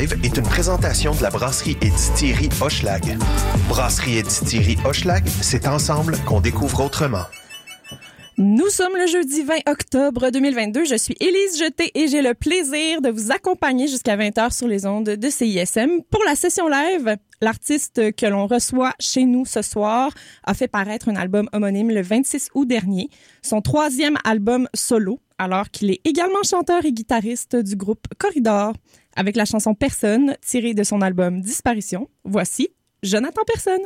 Est une présentation de la brasserie et distillerie Hochelag. Brasserie et distillerie Hochelag, c'est ensemble qu'on découvre autrement. Nous sommes le jeudi 20 octobre 2022. Je suis Élise Jeté et j'ai le plaisir de vous accompagner jusqu'à 20h sur les ondes de CISM pour la session live. L'artiste que l'on reçoit chez nous ce soir a fait paraître un album homonyme le 26 août dernier, son troisième album solo, alors qu'il est également chanteur et guitariste du groupe Corridor. Avec la chanson Personne, tirée de son album Disparition, voici Jonathan Personne.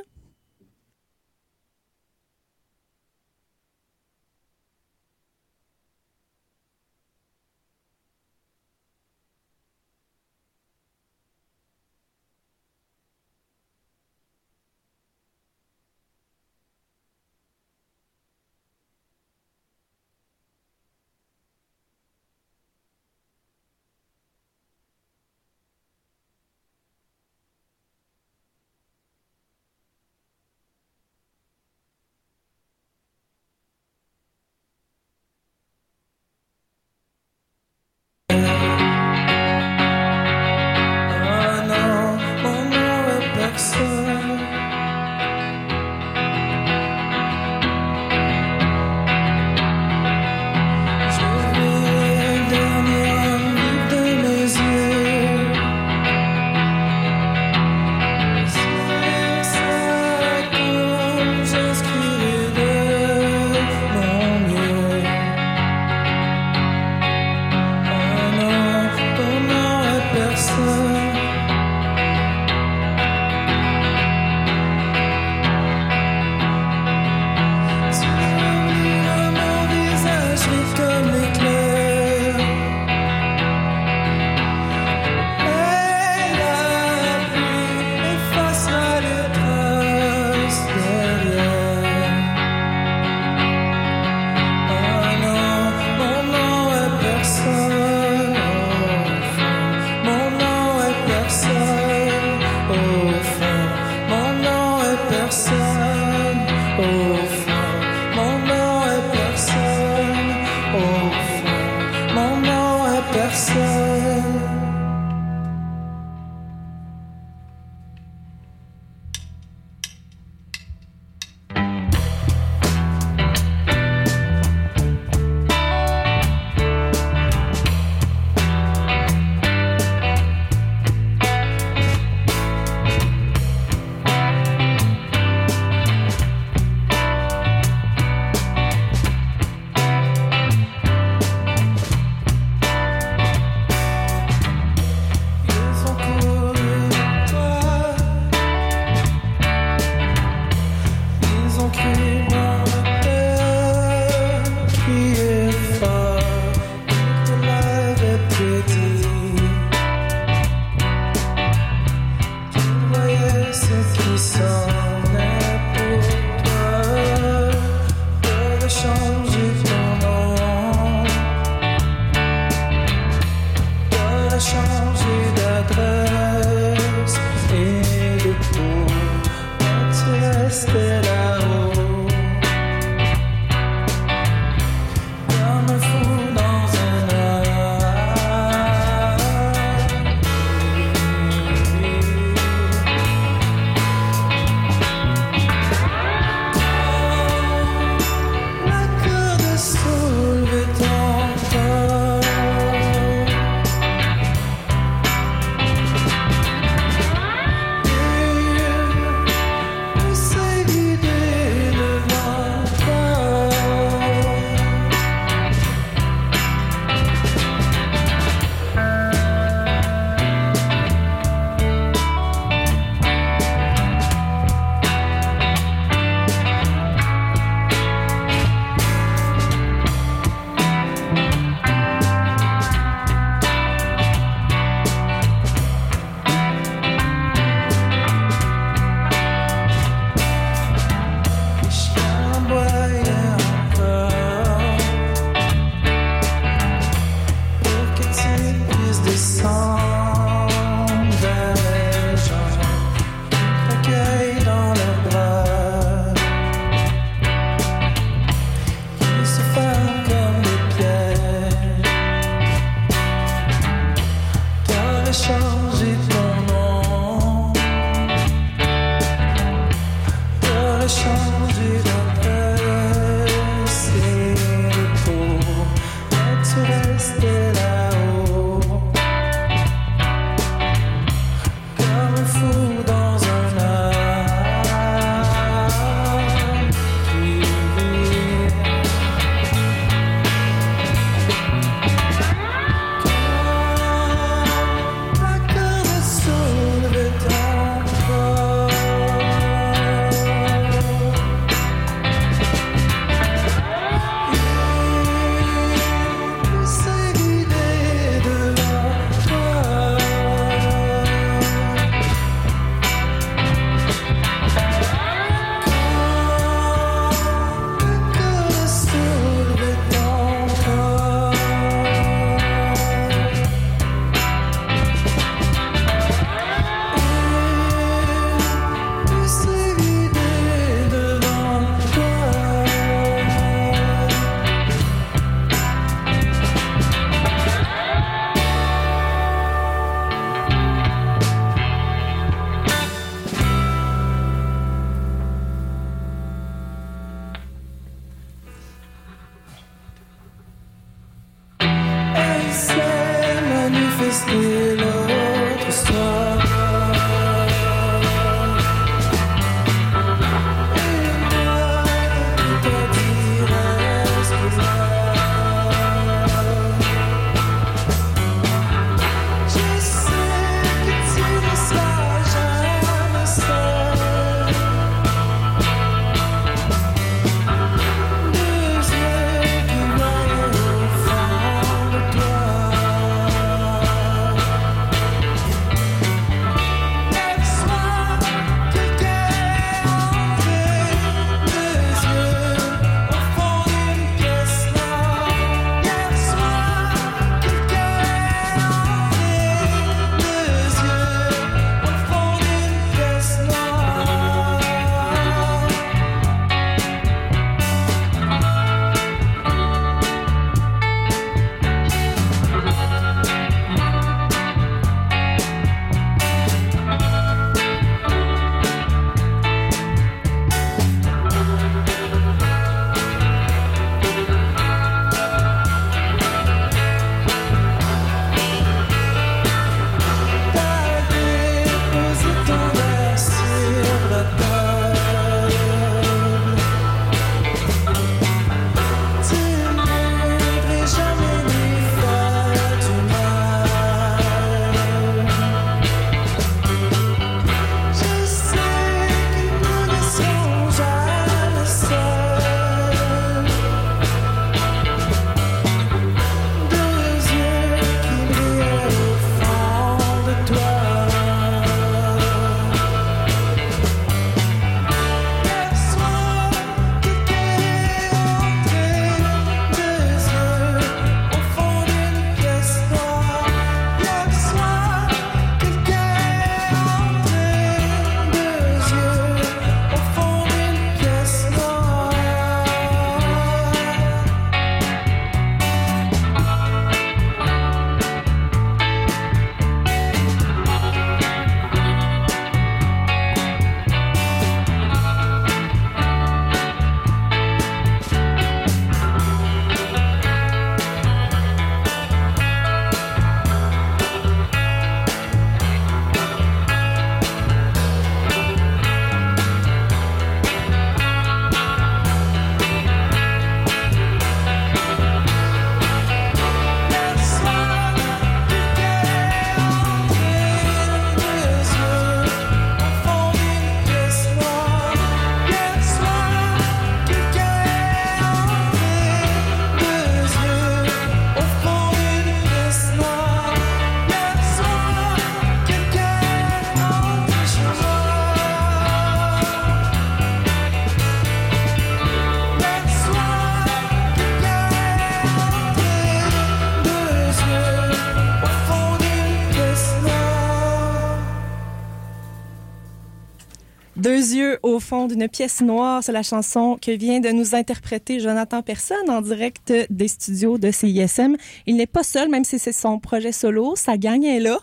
Fond d'une pièce noire. C'est la chanson que vient de nous interpréter Jonathan Personne en direct des studios de CISM. Il n'est pas seul, même si c'est son projet solo. Sa gang est là.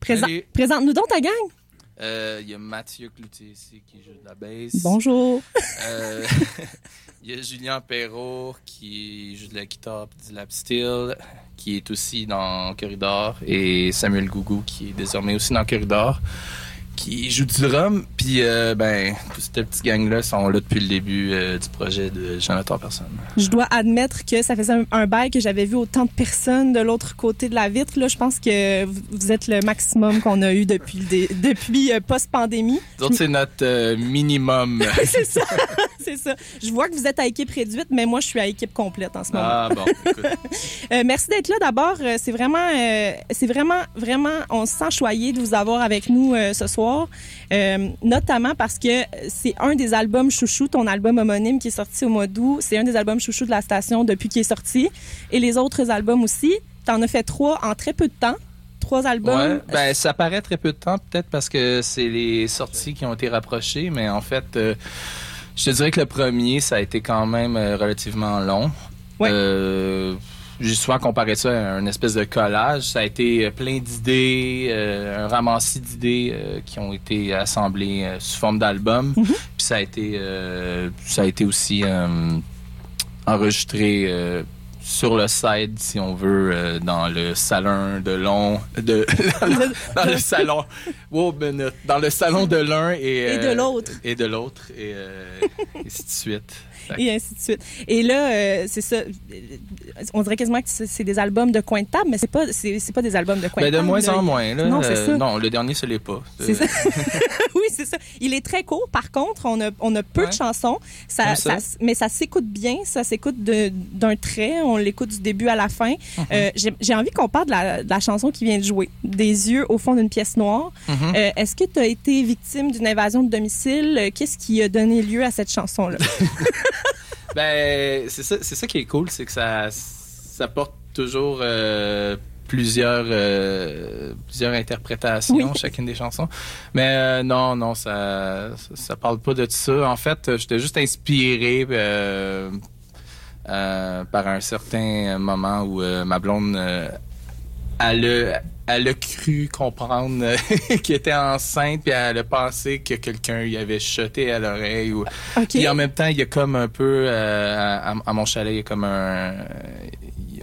présente-nous donc ta gang. Euh, Il y a Mathieu Cloutier ici qui joue de la basse. Bonjour. Euh, Il y a Julien Perrault qui joue de la guitare et du lap steel, qui est aussi dans Corridor. Et Samuel Gougou qui est désormais aussi dans Corridor, qui joue du drum. Puis, euh, ben, toute cette petite gang-là sont là depuis le début euh, du projet de Jonathan Personne. Je dois admettre que ça faisait un, un bail que j'avais vu autant de personnes de l'autre côté de la vitre. Là, je pense que vous- êtes le maximum qu'on a eu depuis, depuis euh, post-pandémie. Nous autres, c'est notre euh, minimum. c'est ça, c'est ça. Je vois que vous êtes à équipe réduite, mais moi, je suis à équipe complète en ce moment. ah, bon, écoute. Merci d'être là. D'abord, c'est vraiment, c'est vraiment, vraiment, on se sent choyé de vous avoir avec nous ce soir, Euh, notamment parce que c'est un des albums chouchou, ton album homonyme qui est sorti au mois d'août. C'est un des albums chouchou de la station depuis qu'il est sorti, et les autres albums aussi. T'en as fait trois en très peu de temps. Trois albums. Ouais, ben ça paraît très peu de temps, peut-être parce que c'est les sorties qui ont été rapprochées, mais en fait, euh, je te dirais que le premier, ça a été quand même euh, relativement long. Ouais. Euh, j'ai souvent comparé ça à une espèce de collage. Ça a été euh, plein d'idées, euh, un ramassis d'idées euh, qui ont été assemblées euh, sous forme d'album. Mhm. Puis ça a été, ça a été aussi enregistré sur le site, si on veut, euh, dans le salon de long, de dans le salon, wow, minute, dans le salon de l'un et Et de l'autre. et de l'autre et euh, ainsi de suite. Et ainsi de suite. Et là, euh, c'est ça. On dirait quasiment que c'est des albums de coin de table, mais c'est pas, c'est pas des albums de coin Ben, de de table. moins là. en moins. Là. Non, c'est Euh, ça. non, le dernier, ce l'est pas. C'est ça. oui, c'est ça. Il est très court. Par contre, on a, on a peu Ouais. de chansons. Ça, Comme ça. ça- mais ça s'écoute bien. Ça s'écoute de- d'un trait. On l'écoute du début à la fin. Mhm. Euh, J'ai envie qu'on parle de la, de la chanson qui vient de jouer. Des yeux au fond d'une pièce noire. Mhm. Euh, Est-ce que tu as été victime d'une invasion de domicile? Euh, Qu'est-ce qui a donné lieu à cette chanson-là? Ben, c'est ça, c'est ça qui est cool, c'est que ça, ça porte toujours euh, plusieurs, euh, plusieurs interprétations, Oui. chacune des chansons. Mais euh, non, non, ça, ça, parle pas de ça. En fait, j'étais juste inspiré euh, euh, par un certain moment où euh, ma blonde, euh, elle elle a cru comprendre euh, qu'elle était enceinte, puis elle a pensé que quelqu'un lui avait chuté à l'oreille ou OK. puis en même temps, il y a comme un peu euh, à, à mon chalet, il y a comme un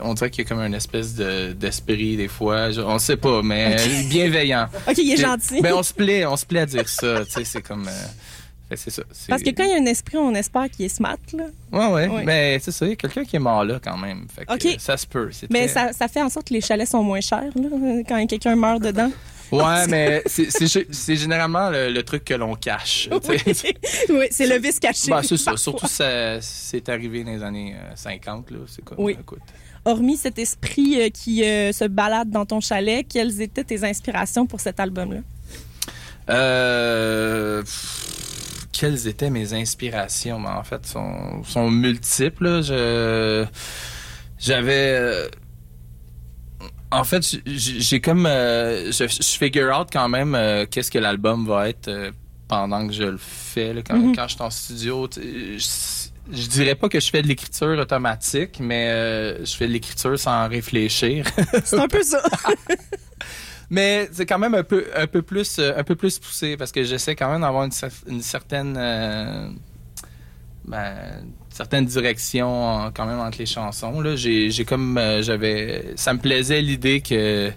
on dirait qu'il y a comme une espèce de- d'esprit des fois, Je- on sait pas, mais bienveillant. OK, il est gentil. Ben on se plaît, on se plaît à dire ça, tu sais, c'est comme euh, c'est ça. c'est- Parce que quand il y a un esprit, on espère qu'il est smart. Là. Ouais ouais, Ouais. mais c'est ça, il y a quelqu'un qui est mort là quand même. Fait que, Ok. euh, ça se peut, Mais très- ça, ça fait en sorte que les chalets sont moins chers là, quand quelqu'un meurt dedans. Ouais, mais c'est- c'est gé- c'est généralement le, le truc que l'on cache, oui, c'est le vice caché. Ben, c'est ça. Surtout, ça, c'est arrivé dans les années euh, 50, là. C'est comme, Oui. écoute. Hormis cet esprit euh, qui euh, se balade dans ton chalet, quelles étaient tes inspirations pour cet album-là? Euh, pff, quelles étaient mes inspirations? Ben, en fait, sont, sont multiples. Je, j'avais. euh, En fait, j'ai comme. euh, je, je figure out quand même euh, qu'est-ce que l'album va être euh, pendant que je le fais. là, quand, Mhm. quand je suis en studio, je, je dirais pas que je fais de l'écriture automatique, mais je fais de l'écriture sans réfléchir. C'est un peu ça. Mais c'est quand même un peu, un peu plus, euh, un peu plus poussé parce que j'essaie quand même d'avoir une, une certaine, euh, ben, quand même entre les chansons. Là, j'ai, comme, euh, j'avais, ça me plaisait l'idée que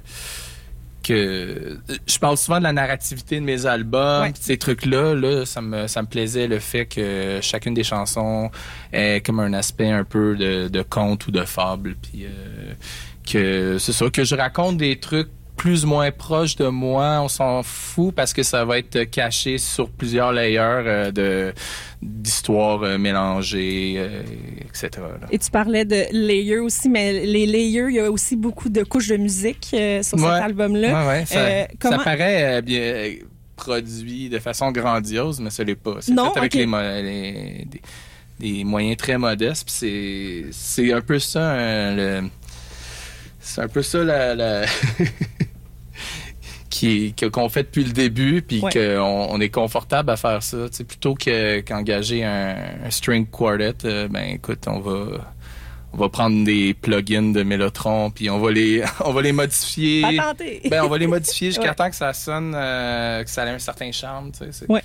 que je parle souvent de la narrativité de mes albums, Ouais. ces trucs-là, là, ça me, ça me plaisait le fait que chacune des chansons ait comme un aspect un peu de, de conte ou de fable, puis euh, que c'est ça, que je raconte des trucs plus ou moins proches de moi, on s'en fout parce que ça va être caché sur plusieurs layers euh, de d'histoires euh, mélangées, euh, etc. là. Et tu parlais de layers aussi, mais les layers, il y a aussi beaucoup de couches de musique sur Ouais. cet album-là. Ouais, ouais, ça, comment- ça paraît bien produit de façon grandiose, mais ce l'est pas. C'est Non, fait avec les, des, des moyens très modestes. C'est c'est un peu ça le c'est un peu ça la, la- qui qu'on fait depuis le début puis Ouais. qu'on on est confortable à faire ça. Tu sais, plutôt que qu'engager un, un string quartet, euh, ben écoute, on va on va prendre des plugins de Mellotron puis on va les on va les modifier. Ben on va les modifier jusqu'à Ouais. temps que ça sonne euh, que ça ait un certain charme, tu sais. c'est- Ouais.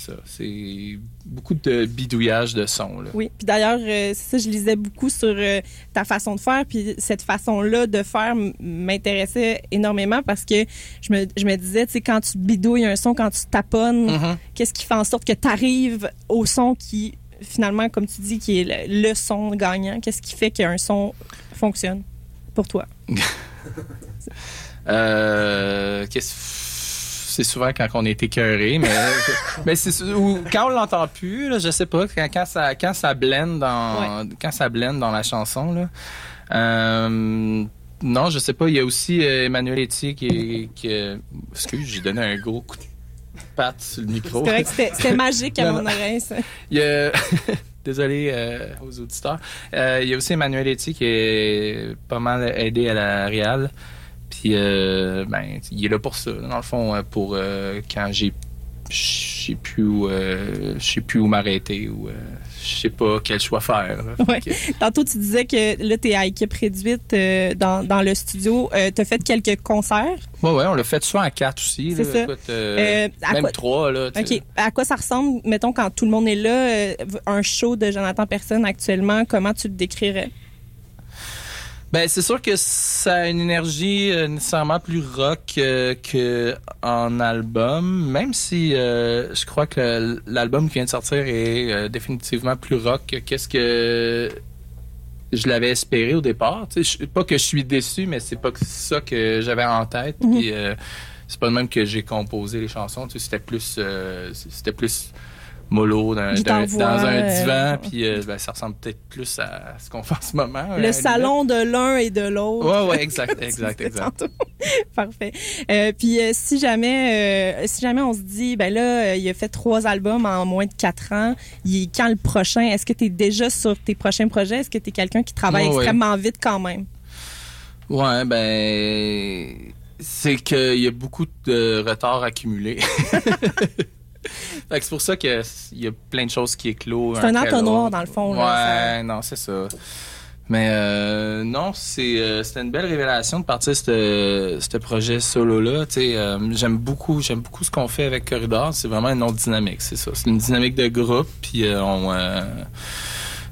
Ça, c'est beaucoup de bidouillage de son là. Oui, puis d'ailleurs, euh, ça, je lisais beaucoup sur euh, ta façon de faire, puis cette façon-là de faire m'intéressait énormément parce que je me, je me disais, tu sais, quand tu bidouilles un son, quand tu taponnes, Mhm. qu'est-ce qui fait en sorte que tu arrives au son qui, finalement, comme tu dis, qui est le, le son gagnant? Qu'est-ce qui fait qu'un son fonctionne pour toi? Euh, qu'est-ce- c'est souvent quand on est écœuré, mais, mais c'est ou quand on l'entend plus, là, je sais pas, quand, quand ça quand ça blende dans quand ça blende dans la chanson là. Euh, non, je sais pas. Il y a aussi euh, Emmanuel Etier qui, est- qui est- excuse, j'ai donné un gros coup de patte sur le micro. C'est vrai que c'était magique à mon oreille, ça. Il y a... Désolé euh, aux auditeurs. Il y a aussi Emmanuel Etier qui est pas mal aidé à la Real. Puis, euh, ben, il est là pour ça. Dans le fond, euh, pour euh, quand j'ai je sais plus où euh, je sais plus où m'arrêter ou euh, je sais pas quel choix faire. là. Ouais. Fait que- Tantôt, tu disais que là, t'es à équipe réduite euh, dans, dans le studio. Euh, T'as fait quelques concerts? Ouais, ouais, on l'a fait soit à quatre aussi. C'est ça. Écoute, même quoi- trois, là. tu. OK. À quoi ça ressemble, mettons, quand tout le monde est là, un show de Jonathan Personne actuellement, comment tu le décrirais? Ben, c'est sûr que ça a une énergie euh, nécessairement plus rock euh, que en album, même si euh, je crois que l'album qui vient de sortir est euh, définitivement plus rock que qu'est-ce que je l'avais espéré au départ. Tu sais, je- pas que je suis déçu, mais c'est pas que ça que j'avais en tête. Mhm. Puis euh, c'est pas de même que j'ai composé les chansons. Tu sais, c'était plus, c'était plus mollo dans, dans- un euh, divan. Puis euh, ben, ça ressemble peut-être plus à ce qu'on fait en ce moment. Le salon de l'un et de l'autre. Ouais, ouais, exact, exact, exact. Parfait. Euh, puis si jamais, si jamais on se dit, ben là, il a fait trois albums en moins de quatre ans. Il est quand le prochain? Est-ce que tu es déjà sur tes prochains projets? Est-ce que tu es quelqu'un qui travaille ouais. extrêmement vite quand même? Ouais, ben, c'est qu'il y a beaucoup de retard accumulé. c'est pour ça qu'il y a plein de choses qui éclosent. C'est un après entonnoir, dans le fond, Ouais, là, non, c'est ça. Mais euh, non, c'est euh, c'était une belle révélation de partir ce ce projet solo là. Tu sais, euh, j'aime beaucoup, j'aime beaucoup ce qu'on fait avec Corridor. C'est vraiment une autre dynamique, c'est ça. C'est une dynamique de groupe, puis euh, on.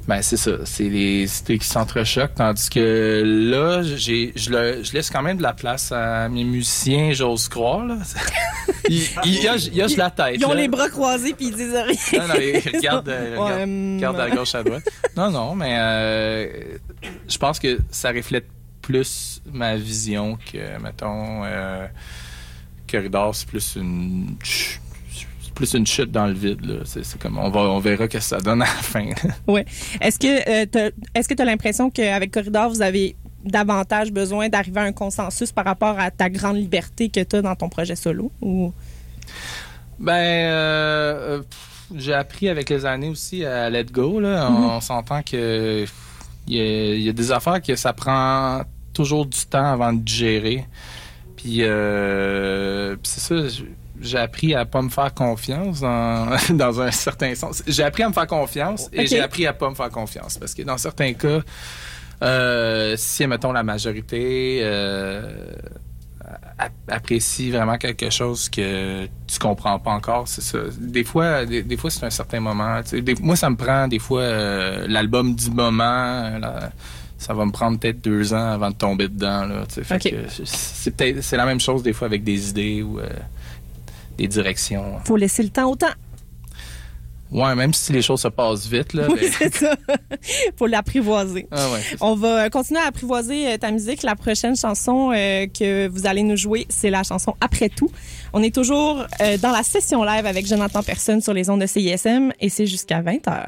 Euh, ben c'est ça, c'est les cités qui s'entrechoquent, tandis que là, j'ai, je, le- je laisse quand même de la place à mes musiciens, j'ose croire. Là. il, il, y a, il y a juste la tête. Ils ont là. les bras croisés puis ils disent rien. Non, non, ils regardent, euh, Regarde à gauche, à droite. Non, non, mais euh, je pense que ça reflète plus ma vision que, mettons, euh, Corridor, c'est plus une plus une chute dans le vide. Là. C'est, comme on va on verra ce que ça donne à la fin. Est-ce que euh, t'as- est-ce que tu as l'impression qu'avec Corridor, vous avez davantage besoin d'arriver à un consensus par rapport à ta grande liberté que tu as dans ton projet solo? Ou... Ben, euh, pff, j'ai appris avec les années aussi à let go. Là. On, Mhm. on s'entend que il y, a- il y a des affaires que ça prend toujours du temps avant de gérer. Puis, euh, puis c'est ça. J'ai appris à pas me faire confiance dans, dans un certain sens. J'ai appris à me faire confiance et j'ai appris à pas me faire confiance parce que dans certains cas, euh, si mettons la majorité euh, apprécie vraiment quelque chose que tu comprends pas encore, c'est ça. Des fois, des, des fois c'est un certain moment. Des- moi, ça me prend des fois euh, l'album du moment. là, ça va me prendre peut-être deux ans avant de tomber dedans. Là, c'est peut-être c'est la même chose des fois avec des idées ou euh, des directions. Faut laisser le temps au temps. Ouais, même si les choses se passent vite là. Oui, ben- c'est ça. Faut l'apprivoiser. Ah ouais. On va euh, continuer à apprivoiser euh, ta musique. La prochaine chanson euh, que vous allez nous jouer, c'est la chanson Après tout. On est toujours euh, dans la session live avec Jonathan Personne sur les ondes de CISM et c'est jusqu'à 20h.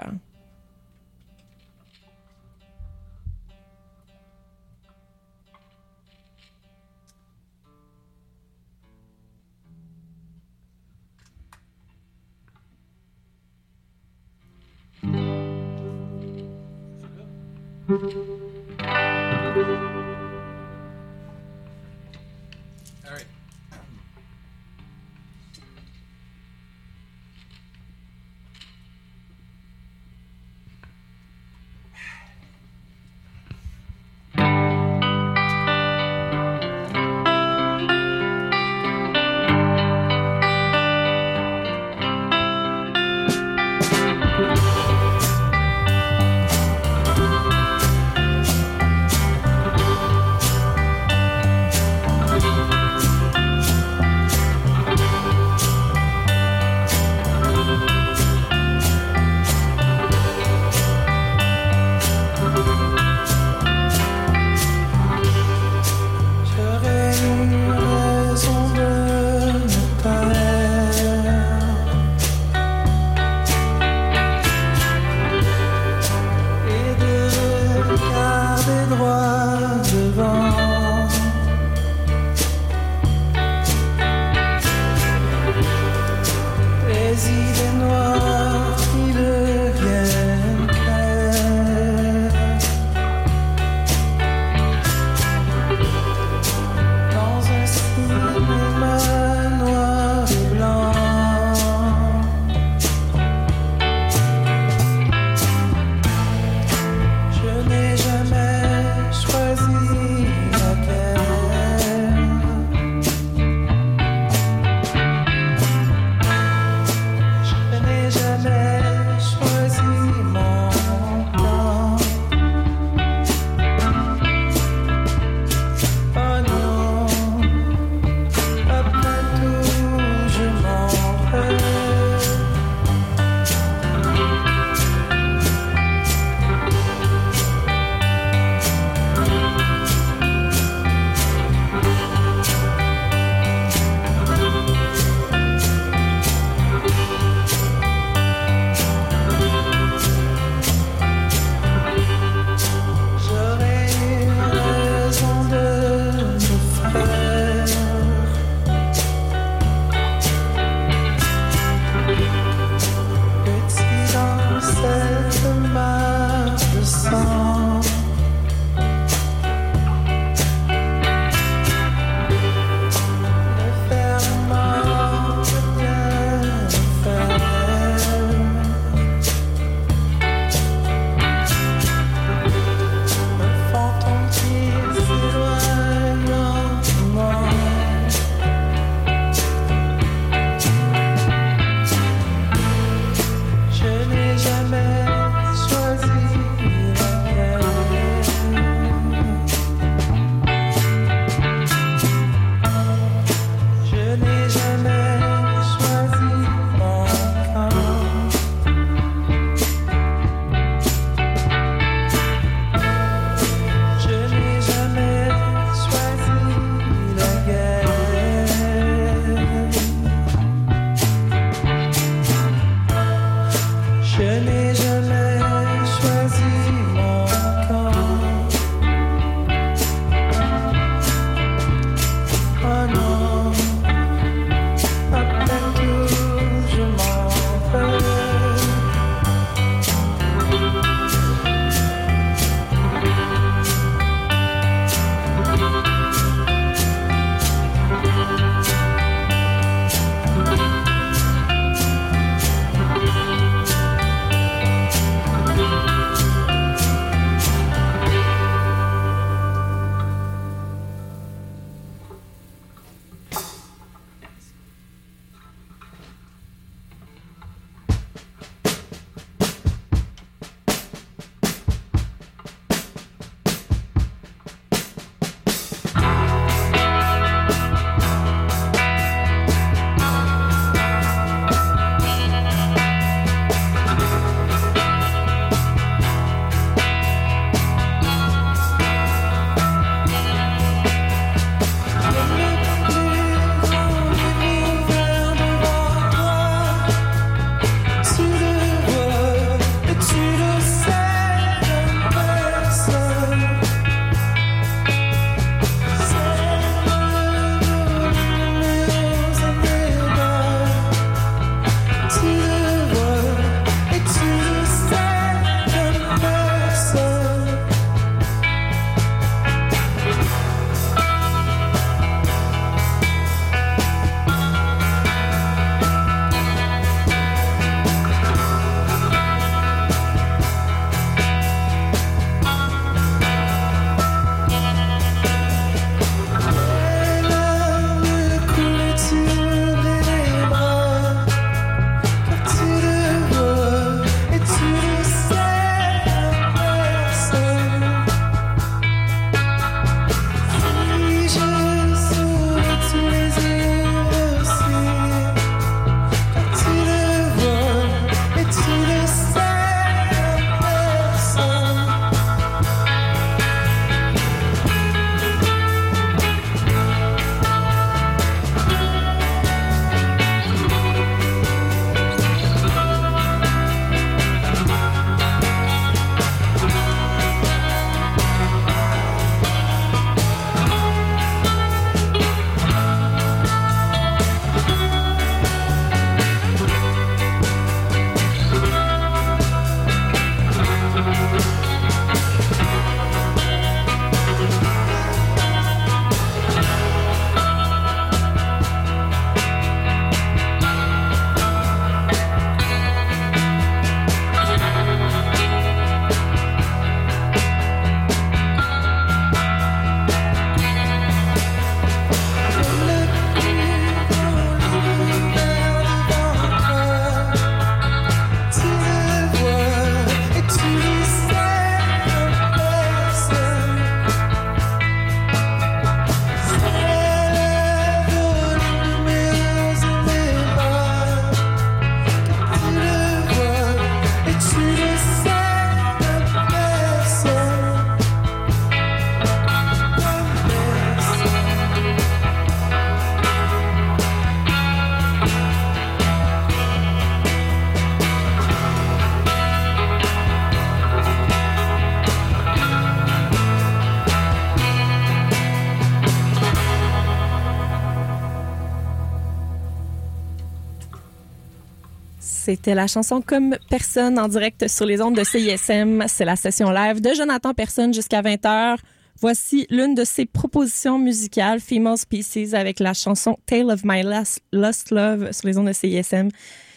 C'était la chanson Comme personne en direct sur les ondes de CISM. C'est la session live de Jonathan Personne jusqu'à 20h. Voici l'une de ses propositions musicales, Female Species, avec la chanson Tale of My Last, Lost Love sur les ondes de CISM.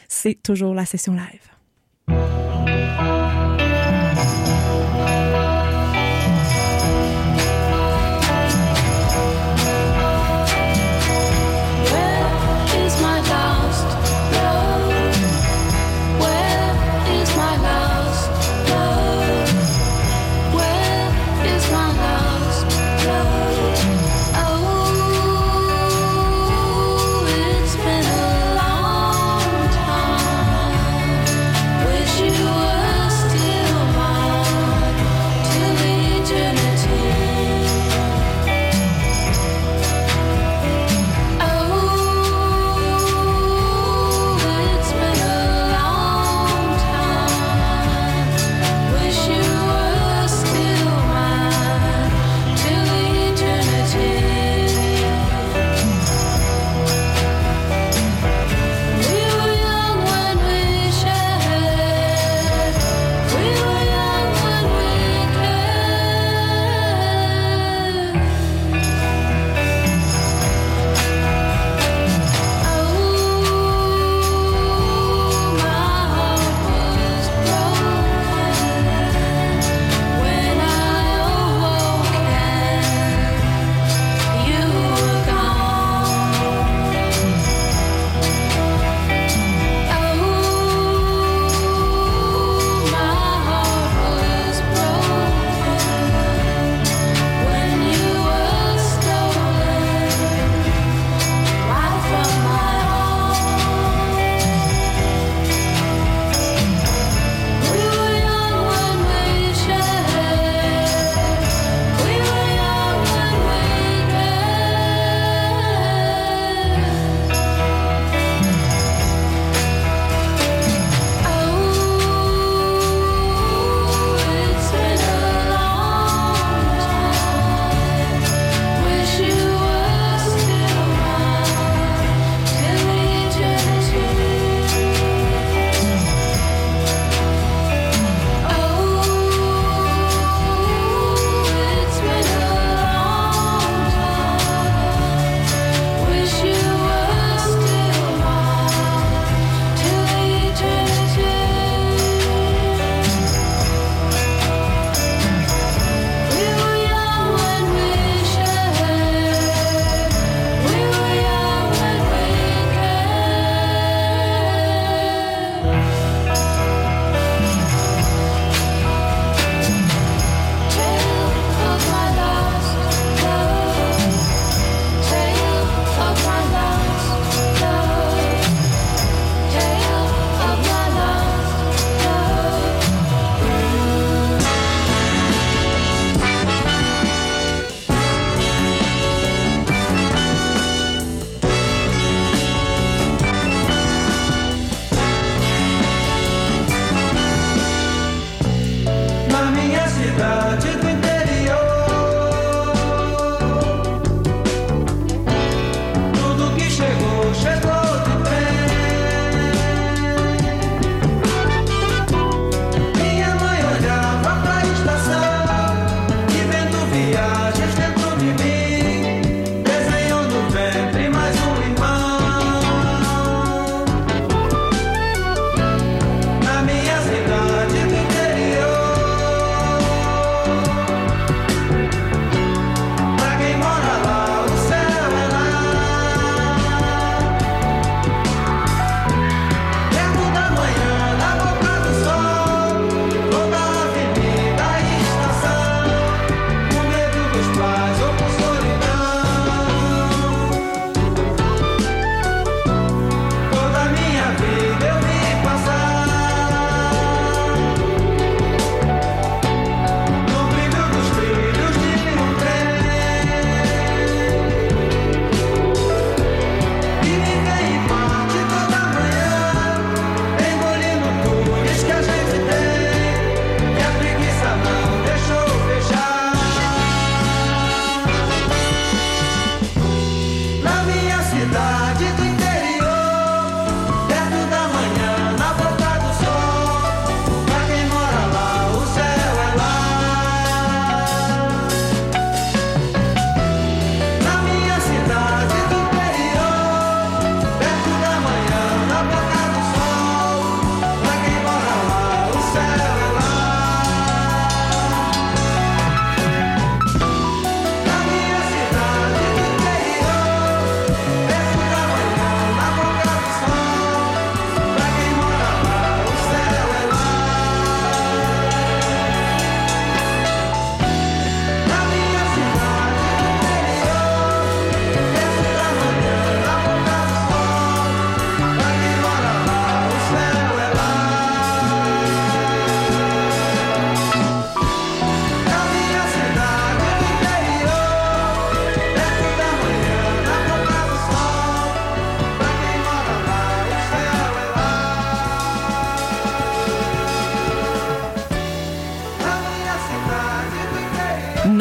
C'est toujours la session live.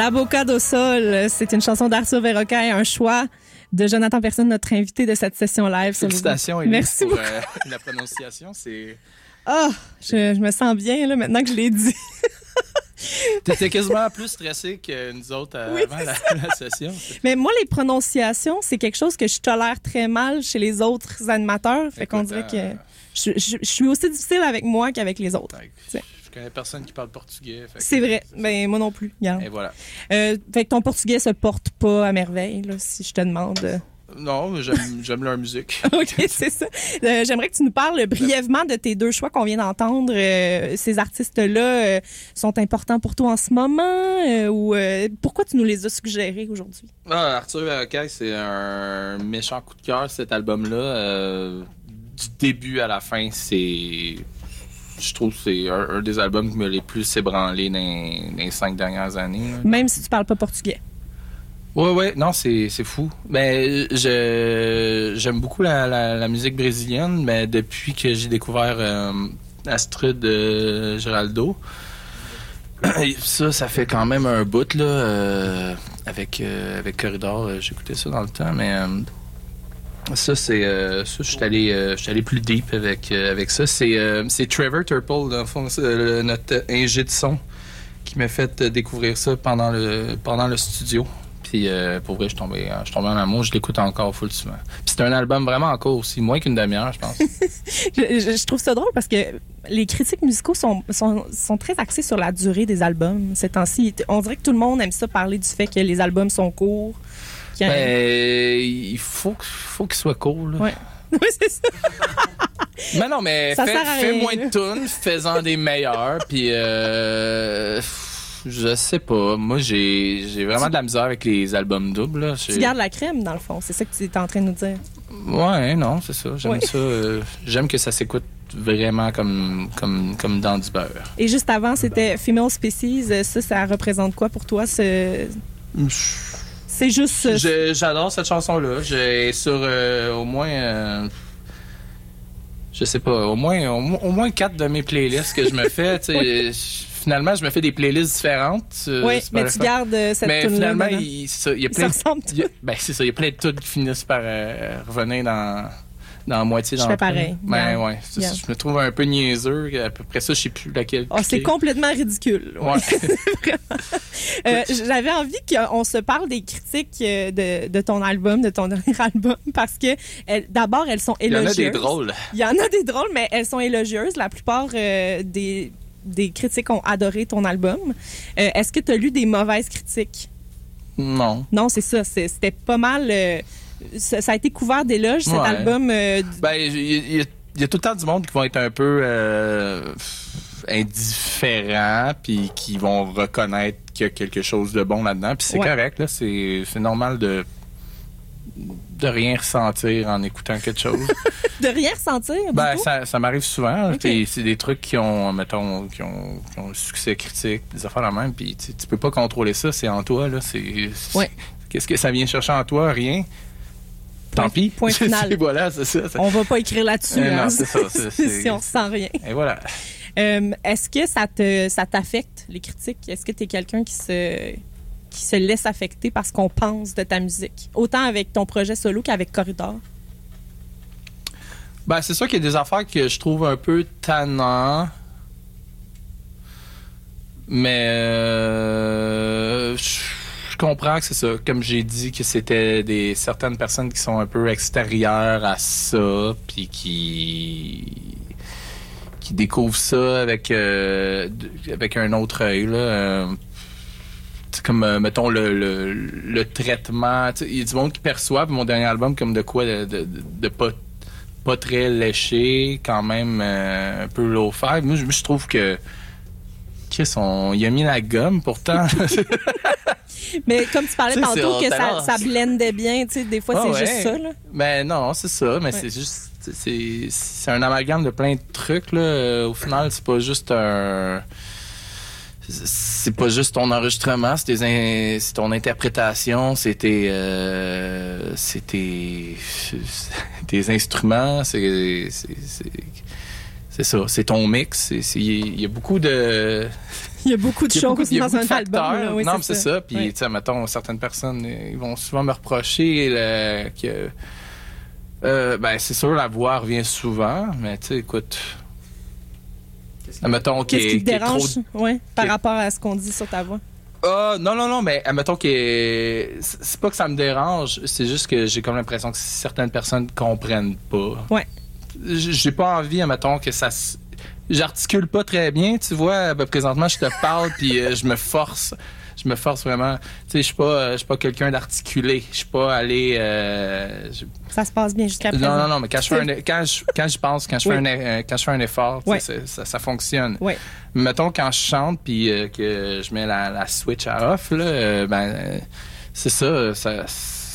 Nabocado Sol, c'est une chanson d'Arthur Verrocaille, un choix de Jonathan Personne, notre invité de cette session live. Félicitations, Élise, Merci pour beaucoup. euh, la prononciation. C'est... Ah, je, je me sens bien là maintenant que je l'ai dit. T'étais quasiment plus stressé que nous autres euh, Oui, avant la, la session. Mais moi, les prononciations, c'est quelque chose que je tolère très mal chez les autres animateurs. Fait qu'on dirait euh, que je, je- je suis aussi difficile avec moi qu'avec les autres. Connais personne qui parle portugais. que- C'est vrai. Ben, moi non plus. Regarde. Et voilà. Euh, fait que ton portugais se porte pas à merveille, là, si je te demande. Non, mais j'aime, j'aime leur musique. OK, c'est ça. Euh, J'aimerais que tu nous parles brièvement de tes deux choix qu'on vient d'entendre. Euh, ces artistes-là euh, sont importants pour toi en ce moment euh, ou euh, pourquoi tu nous les as suggérés aujourd'hui? Ah, Arthur Verrocaille, c'est un méchant coup de cœur, cet album-là. Euh, du début à la fin, c'est. Je trouve que c'est un, un des albums qui me les plus ébranlé dans, dans les cinq dernières années. Même si tu parles pas portugais. Ouais, ouais, non, c'est, c'est fou. Ben, je, j'aime beaucoup la, la, la musique brésilienne, mais depuis que j'ai découvert euh, Astrid euh, Geraldo, ça, ça fait quand même un bout, là, euh, avec, euh, avec Corridor, j'écoutais ça dans le temps, mais ça, c'est, euh, ça, je suis allé, euh, allé plus deep avec, euh, avec ça. C'est, Trevor Turple, dans le fond, notre ingé de son, qui m'a fait découvrir ça pendant le, pendant le studio. Puis pour vrai, je suis en amour. Je l'écoute encore full souvent. Puis c'est un album vraiment encore aussi, moins qu'une demi-heure, je pense. Je trouve ça drôle parce que les critiques musicaux sont, sont, sont très axés sur la durée des albums ces temps-ci. On dirait que tout le monde aime ça parler du fait que les albums sont courts. A- Ben, il faut, qu'il soit cool. là. Ouais. Oui, c'est ça. Mais non, mais Ça fais, moins là. de tunes, fais-en des meilleurs. Puis euh, je sais pas. Moi, j'ai j'ai vraiment de la misère avec les albums doubles. là. Tu J'ai- gardes la crème, dans le fond. C'est ça que tu es en train de nous dire. Ouais, non, c'est ça. J'aime Ouais. ça. euh, J'aime que ça s'écoute vraiment comme, comme, comme dans du beurre. Et juste avant, c'était Female Species. Ça, ça représente quoi pour toi? ce- C'est juste... Je- J'adore cette chanson-là. J'ai sur euh, au moins. euh, je sais pas, au moins, au, mo- au moins quatre de mes playlists que je me fais. Finalement, je me fais des playlists différentes. euh, oui, mais tu gardes cette Mais finalement, il, ça, il y a plein se de, ressemblent il y a- ben, c'est ça, il y a plein de tunes qui finissent par euh, revenir dans, dans la moitié Je fais pareil. Ben Yeah. ouais, Yeah. je me trouve un peu niaiseux. À peu près ça, je sais plus laquelle. Oh, c'est complètement ridicule. ouais. Ouais. Euh, J'avais envie qu'on se parle des critiques euh, de, de ton album, de ton dernier album, parce que d'abord, elles sont Il y en élogieuses. a des drôles. Il y en a des drôles, mais elles sont élogieuses. La plupart euh, des, des critiques ont adoré ton album. Euh, Est-ce que tu as lu des mauvaises critiques? Non. Non, c'est ça. C'était pas mal. Ça, ça a été couvert d'éloges, cet Ouais. album. euh, Ben, il y, a- il y a tout le temps du monde qui vont être un peu euh, indifférents, puis qui vont reconnaître qu'il y a quelque chose de bon là-dedans. Puis c'est Ouais. correct, là. C'est normal de de rien ressentir en écoutant quelque chose. de rien ressentir. ben, ça, ça m'arrive souvent. C'est des trucs qui ont, mettons, qui ont, qui ont un succès critique, des affaires la même. Puis tu, tu peux pas contrôler ça, c'est en toi, là. C'est- Ouais. Qu'est-ce que ça vient chercher en toi? Rien. Tant pis. point final. C'est- voilà, c'est ça. ça- On va pas écrire là-dessus. Non, hein, si on ressent rien. Et voilà. Euh, Est-ce que ça te ça t'affecte les critiques? Est-ce que tu es quelqu'un qui se qui se laisse affecter par ce qu'on pense de ta musique, autant avec ton projet solo qu'avec Corridor? Ben, c'est sûr qu'il y a des affaires que je trouve un peu tannant. Mais euh, je comprends que c'est ça. Comme j'ai dit, que c'était des certaines personnes qui sont un peu extérieures à ça, puis qui qui découvrent ça avec euh, avec un autre œil là. Euh, comme euh, mettons le, le, traitement. Il y a du monde qui perçoit mon dernier album comme de quoi de, pas pas très léché, quand même un peu low-fi. Moi, je, je trouve que Chris, on, a mis la gomme pourtant. Mais comme tu parlais tantôt que ça, blendait bien, tu sais, des fois Ah c'est ouais. juste ça là. mais non, c'est ça. Mais Ouais. c'est juste. C'est, c'est un amalgame de plein de trucs. Là. Au final, c'est pas juste un. C'est pas juste ton enregistrement, c'est, tes in- c'est ton interprétation, c'est tes, euh, tes instruments, c'est, c'est, ça, c'est ton mix. Il y a beaucoup de. Il y a beaucoup de choses dans beaucoup un de album. facteurs. là. Oui, non, mais c'est ça. Puis, tu sais, mettons, certaines personnes, ils vont souvent me reprocher que. euh, ben, c'est sûr, la voix revient souvent, mais tu sais, écoute. Mettons qu'il Qu'est-ce qui te qu'il est trop dérange? Ouais, par rapport à ce qu'on dit sur ta voix? Ah, non, non, non, mais admettons que c'est c'est pas que ça me dérange, c'est juste que j'ai comme l'impression que certaines personnes comprennent pas. Ouais. J'ai pas envie, admettons, que ça. s- J'articule pas très bien, tu vois. Ben, présentement, je te parle, puis euh, je me force. Je me force vraiment. Tu sais, je suis pas, euh, je suis pas quelqu'un d'articulé. Je suis pas allé. euh, Ça se passe bien jusqu'à présent. non, non, non, mais quand je fais un, quand je, quand je pense, quand je fais Oui. un, quand je fais un effort, ça, ça fonctionne. Ouais. Mettons quand je chante puis euh, que je mets la, la switch à off, là, ben c'est ça, ça,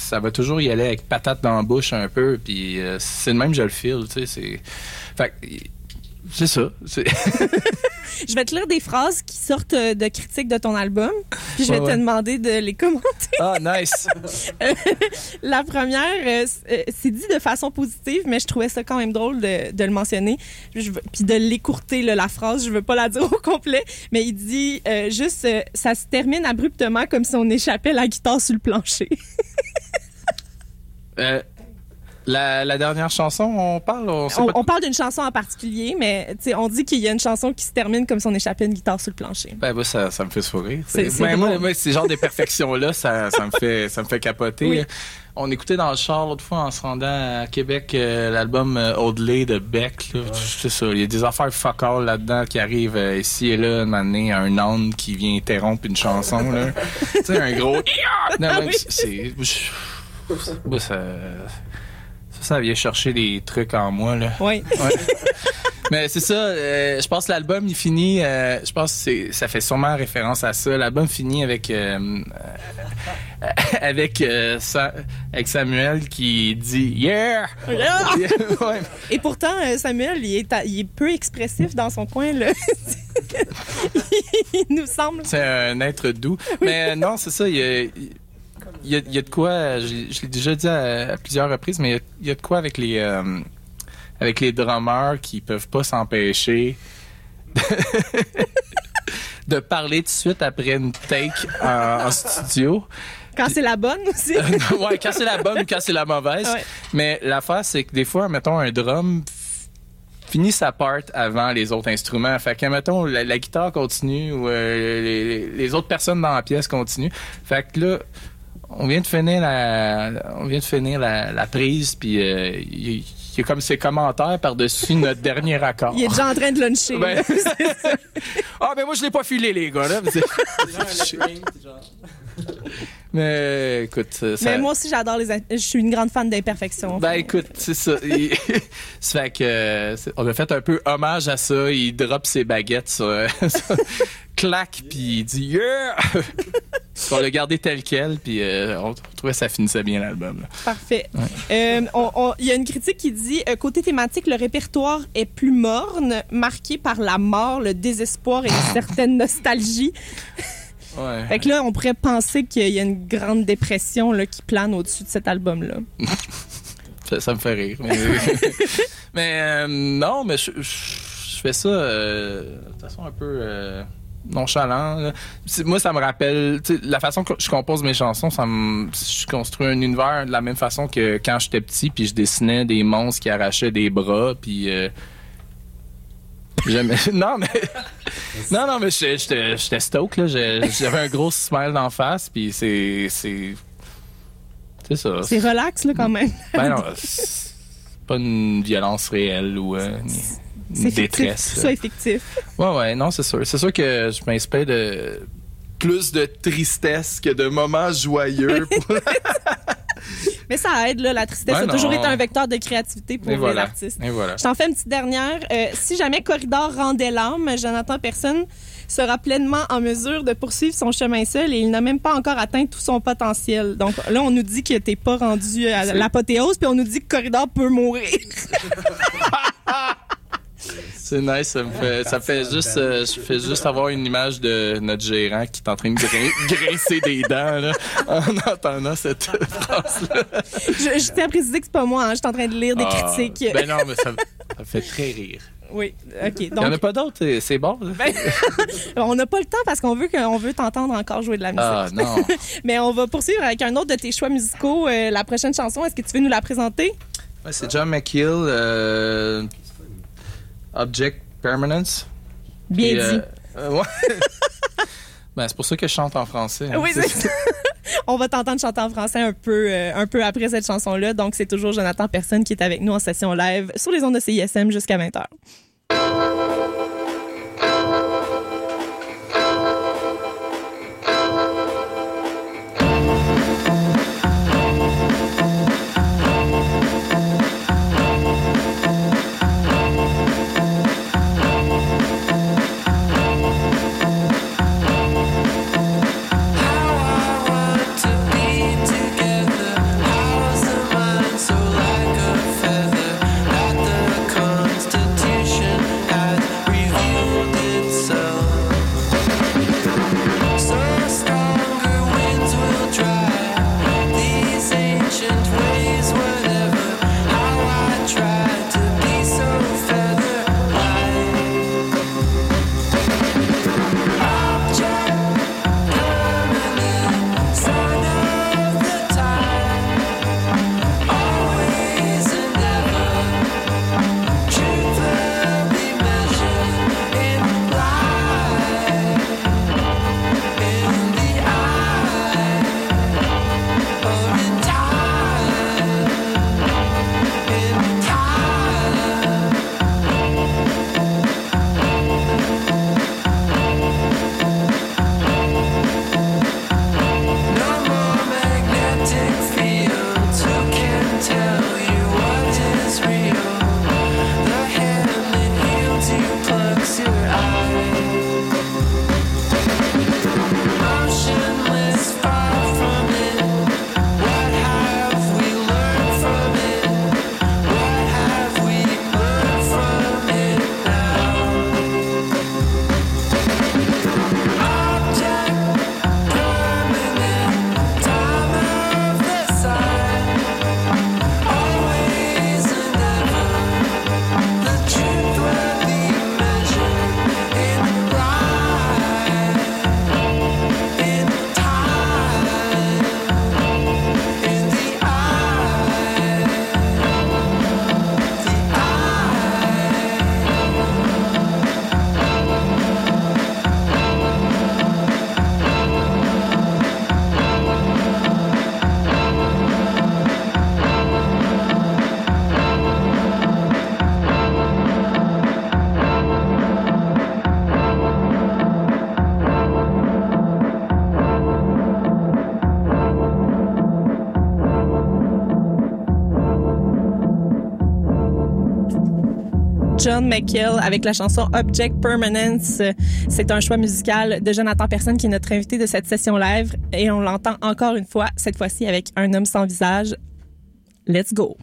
ça va toujours y aller avec patate dans la bouche un peu, puis euh, c'est le même je le feel, tu sais, c'est, fait c'est ça. Je vais te lire des phrases qui sortent euh, de critiques de ton album, puis je vais Ouais, te demander de les commenter. Ah nice. La première, euh, c- euh, c'est dit de façon positive, mais je trouvais ça quand même drôle de, de le mentionner, je puis de l'écourter la phrase. Je veux pas la dire au complet, mais il dit euh, juste, euh, ça se termine abruptement comme si on échappait la guitare sur le plancher. Euh, la, la dernière chanson, on parle, on sait On, pas on parle d'une chanson en particulier, mais tu sais, on dit qu'il y a une chanson qui se termine comme si on échappait une guitare sur le plancher. Ben, moi, ça, ça me fait sourire. C'est- c'est Ben, moi, ces genres d'imperfections-là, ça, ça me fait, ça me fait capoter. Oui. On écoutait dans le char l'autre fois en se rendant à Québec euh, l'album euh, Odelay de Beck. là. C'est ça. Il y a des affaires fuck all là-dedans qui arrivent euh, ici et là, un moment donné, un âne qui vient interrompre une chanson. là. tu sais, un gros. Non, mais c'est. je- ça, ça, ça vient chercher des trucs en moi. Là. Oui. Ouais. Mais c'est ça, euh, je pense que l'album il finit, euh, je pense que c'est- ça fait sûrement référence à ça. L'album finit avec euh, euh, avec euh, Sa- avec Samuel qui dit yeah. Ouais. Et pourtant, euh, Samuel, il est, à- il est peu expressif dans son coin. Là. il nous semble. C'est un être doux. Mais euh, non, c'est ça. Il y a, il y a- il y a de quoi. Je, je l'ai déjà dit à, à plusieurs reprises, mais il y a, il y a de quoi avec les euh, avec les drummers qui peuvent pas s'empêcher de, de parler tout de suite après une take en, en studio. Quand c'est la bonne aussi. ouais, quand c'est la bonne ou quand c'est la mauvaise. Ouais. Mais l'affaire, c'est que des fois, mettons, un drum finit sa part avant les autres instruments. Fait que, mettons, la, la guitare continue ou euh, les, les autres personnes dans la pièce continuent. Fait que là, on vient de finir la, on vient de finir la, la prise, puis euh, il y, il y a comme ses commentaires par-dessus notre dernier accord. Il est déjà en train de luncher. Ben-. Ah, mais moi, je l'ai pas filé, les gars, là. Mais écoute, ça... Mais moi aussi, j'adore les. Je suis une grande fan d'imperfection. Ben écoute, c'est ça. Il- ça fait que on a fait un peu hommage à ça. Il drop ses baguettes sur, clac puis il dit yeah. on l'a gardé tel quel puis euh, on trouvait que ça finissait bien l'album. Parfait. Euh, Il y a une critique qui dit euh, côté thématique, le répertoire est plus morne, marqué par la mort, le désespoir et une certaine nostalgie. Ouais. Fait que là, on pourrait penser qu'il y a une grande dépression là, qui plane au-dessus de cet album-là. Ça, ça me fait rire. Mais, mais, non, mais je, je- je fais ça de façon un peu nonchalant. Moi, ça me rappelle la façon que je compose mes chansons. Ça me, je construis un univers de la même façon que quand j'étais petit, puis je dessinais des monstres qui arrachaient des bras, puis euh, j'aimais- non mais non non mais j'étais- stoked là. J'avais un gros smile d'en face, puis c'est c'est c'est ça. C'est relax, là, quand même. Ben non, c'est pas une violence réelle ou euh, ni-. Détresse. Est fictif. Ouais, ouais, non, c'est sûr. C'est sûr que je m'inspire de plus de tristesse que de moments joyeux. pour- Mais ça aide, là. La tristesse Ben a toujours été un vecteur de créativité pour Et les voilà. artistes. Et voilà. Je t'en fais une petite dernière. Euh, si jamais Corridor rendait l'âme, Jonathan Personne sera pleinement en mesure de poursuivre son chemin seul et il n'a même pas encore atteint tout son potentiel. Donc là, on nous dit que t'es pas rendu à l'apothéose, puis on nous dit que Corridor peut mourir. C'est nice, ça me fait, ça me fait juste, euh, je fais juste avoir une image de notre gérant qui est en train de grin- grincer des dents, là, en entendant cette phrase-là. je, je tiens à préciser que c'est pas moi, hein, je suis en train de lire des Ah, critiques. Ben non, mais ça, Ça fait très rire. Oui, OK. Il n'y en a pas d'autres, euh, c'est bon. ben, on n'a pas le temps parce qu'on veut, qu'on veut t'entendre encore jouer de la musique. Ah non. Mais on va poursuivre avec un autre de tes choix musicaux. Euh, la prochaine chanson, est-ce que tu veux nous la présenter? Ouais, c'est John euh, Object Permanence. Bien dit. euh, euh, ouais. ben, c'est pour ça que je chante en français. hein. Oui, c'est ça. On va t'entendre chanter en français un peu, euh, un peu après cette chanson-là. Donc, c'est toujours Jonathan Personne qui est avec nous en session live sur les ondes de CISM jusqu'à 20h. McKill avec la chanson Object Permanence. C'est un choix musical de Jonathan Personne qui est notre invité de cette session live et on l'entend encore une fois, cette fois-ci avec un homme sans visage. Let's go.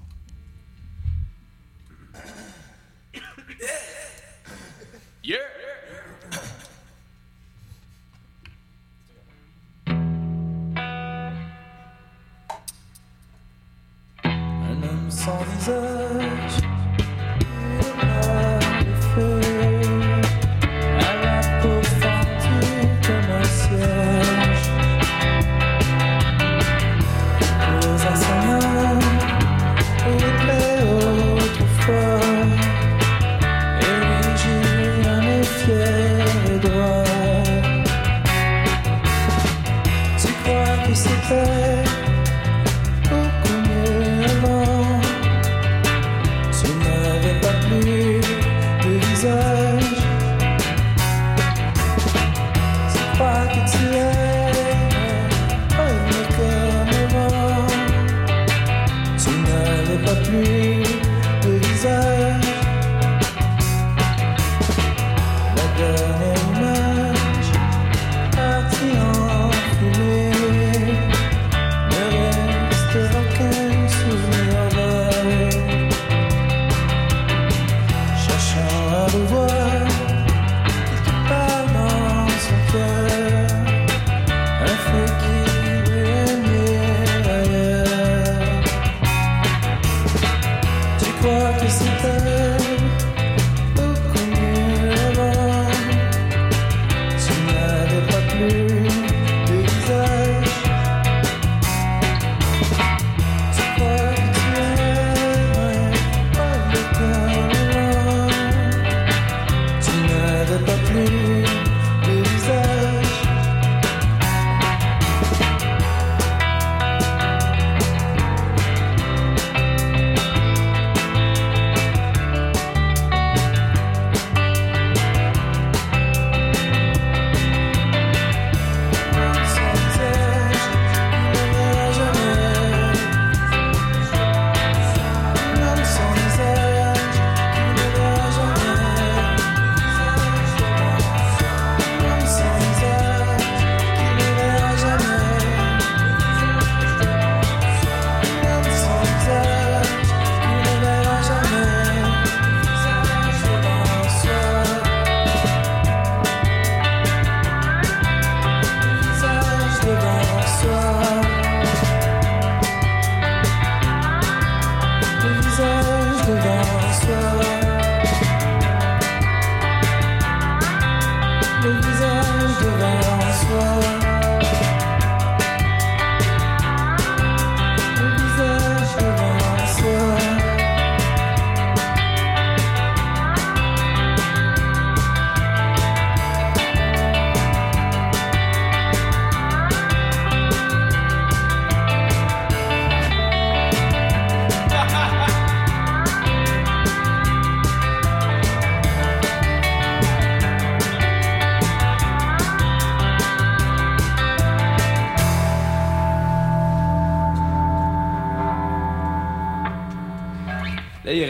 Le visage devant soi.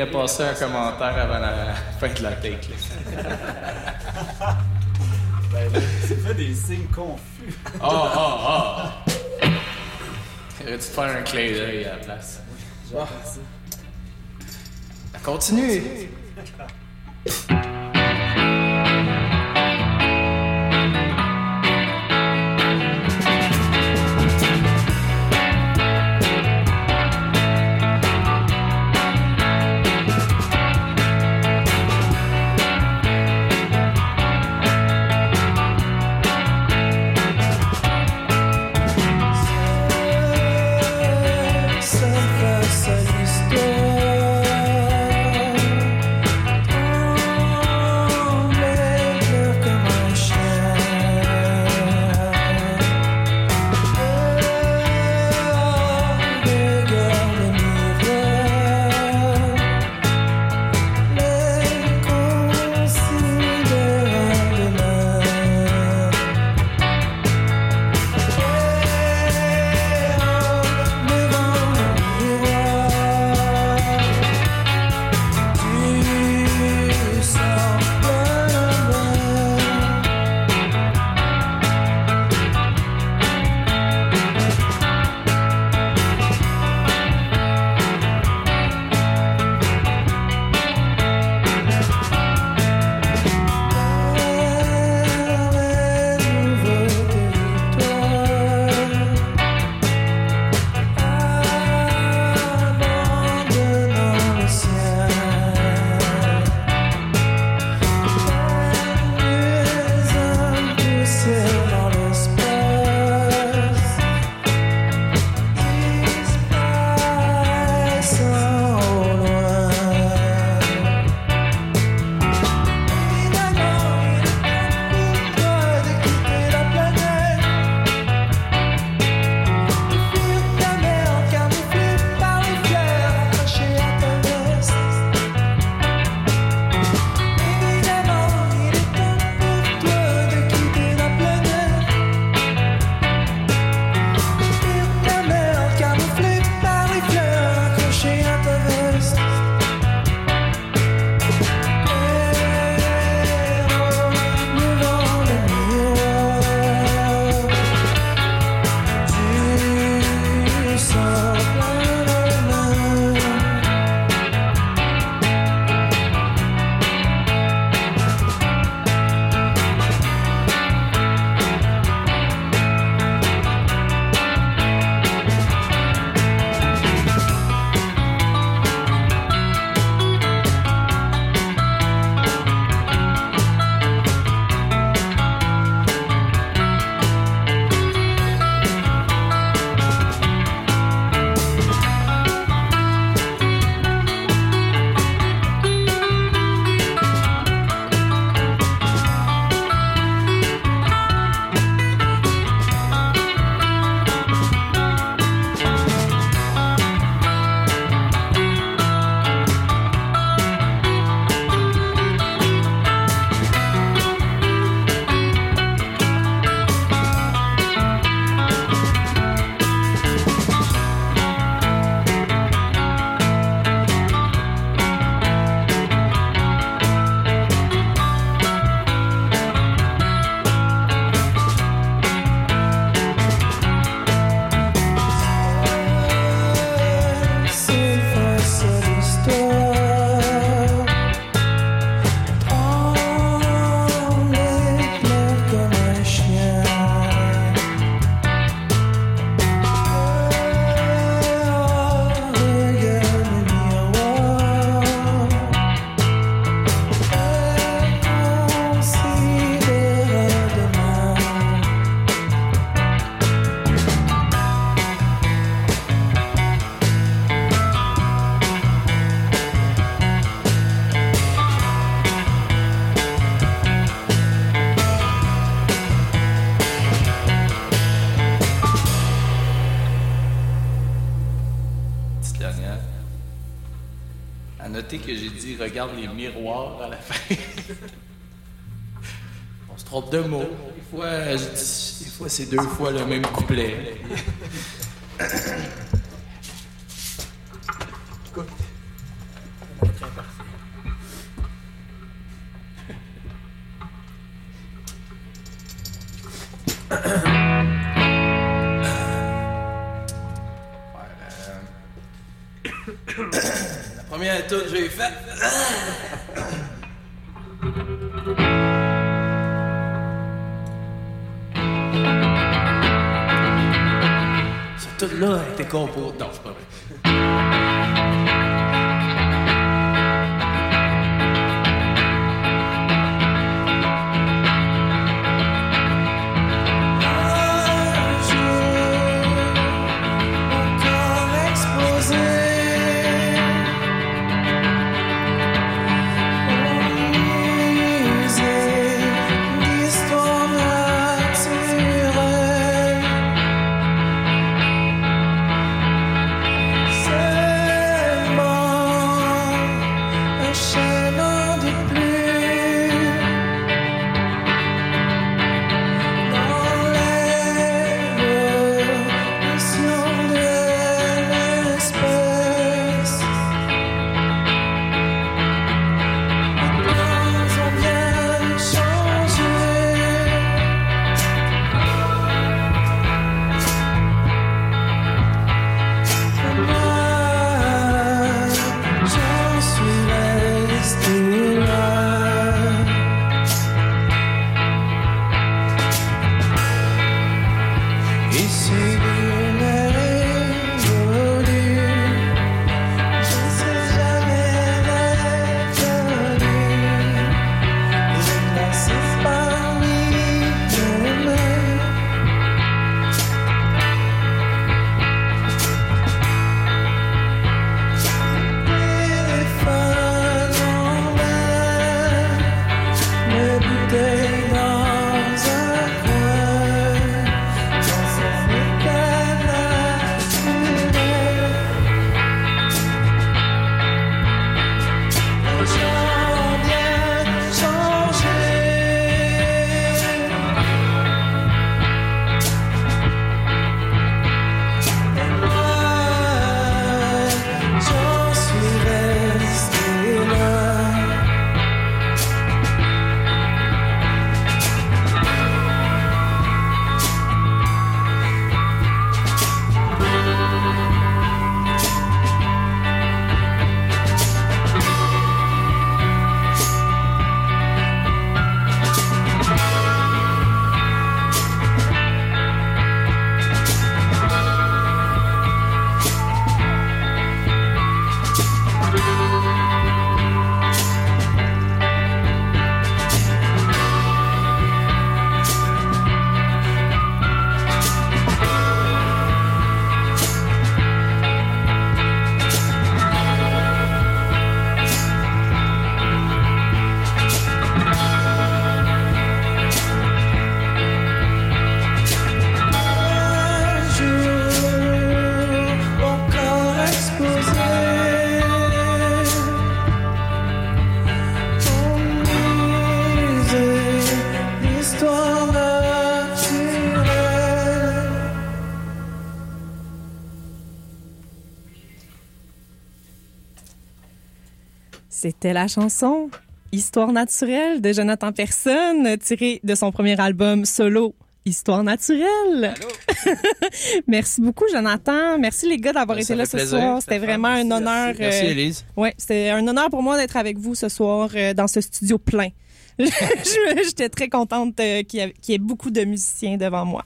Aurait passé un commentaire avant la fin de la take. là. Tu fais des signes confus. Ah, ah, ah! Il aurait dû te faire un clin d'œil à la place. Continue! Seul c'est deux fois le même couplet. La première tune que j'ai faite. Tune-là a C'était la chanson Histoire naturelle de Jonathan Personne, tirée de son premier album solo Histoire naturelle. Merci beaucoup, Jonathan. Merci les gars d'avoir Ça été là ce plaisir. soir. C'était vraiment un Merci. honneur. Merci, euh, Élise. Ouais, c'était un honneur pour moi d'être avec vous ce soir euh, dans ce studio plein. J'étais très contente euh, qu'il y, ait- beaucoup de musiciens devant moi.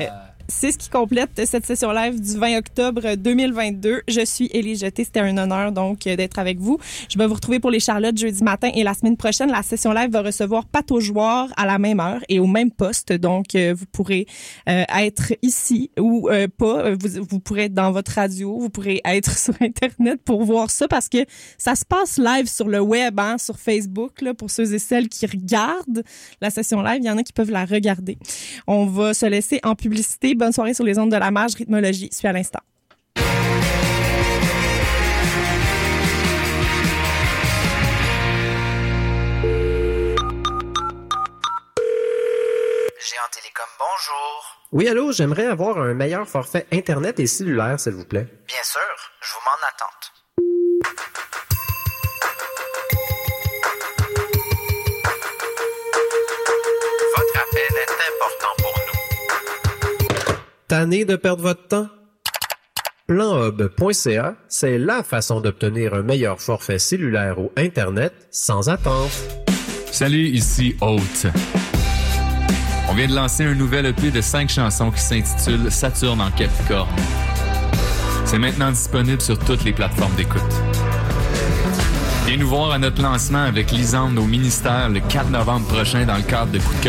Euh, c'est ce qui complète cette session live du 20 octobre 2022. Je suis Élie Jeté. C'était un honneur donc euh, d'être avec vous. Je vais vous retrouver pour les Charlottes jeudi matin et la semaine prochaine, la session live va recevoir Pat aux joueurs à la même heure et au même poste. Donc, euh, vous pourrez euh, être ici ou euh, pas. Euh, Vous, vous pourrez être dans votre radio. Vous pourrez être sur Internet pour voir ça parce que ça se passe live sur le web, hein, sur Facebook, là, pour ceux et celles qui regardent la session live. Il y en a qui peuvent la regarder. On va se laisser en publicité. Bonne soirée sur les ondes de la marge. Rythmologie, suis à l'instant. Géant Télécom, bonjour. Oui, allô, j'aimerais avoir un meilleur forfait Internet et cellulaire, s'il vous plaît. Bien sûr, je vous m'en attente. Tanné de perdre votre temps? Planhub.ca, c'est la façon d'obtenir un meilleur forfait cellulaire ou Internet sans attente. Salut, ici Haute. On vient de lancer un nouvel EP de 5 chansons qui s'intitule Saturne en Capricorne. C'est maintenant disponible sur toutes les plateformes d'écoute. Viens nous voir à notre lancement avec Lisande au ministère le 4 novembre prochain dans le cadre de Coup de cœur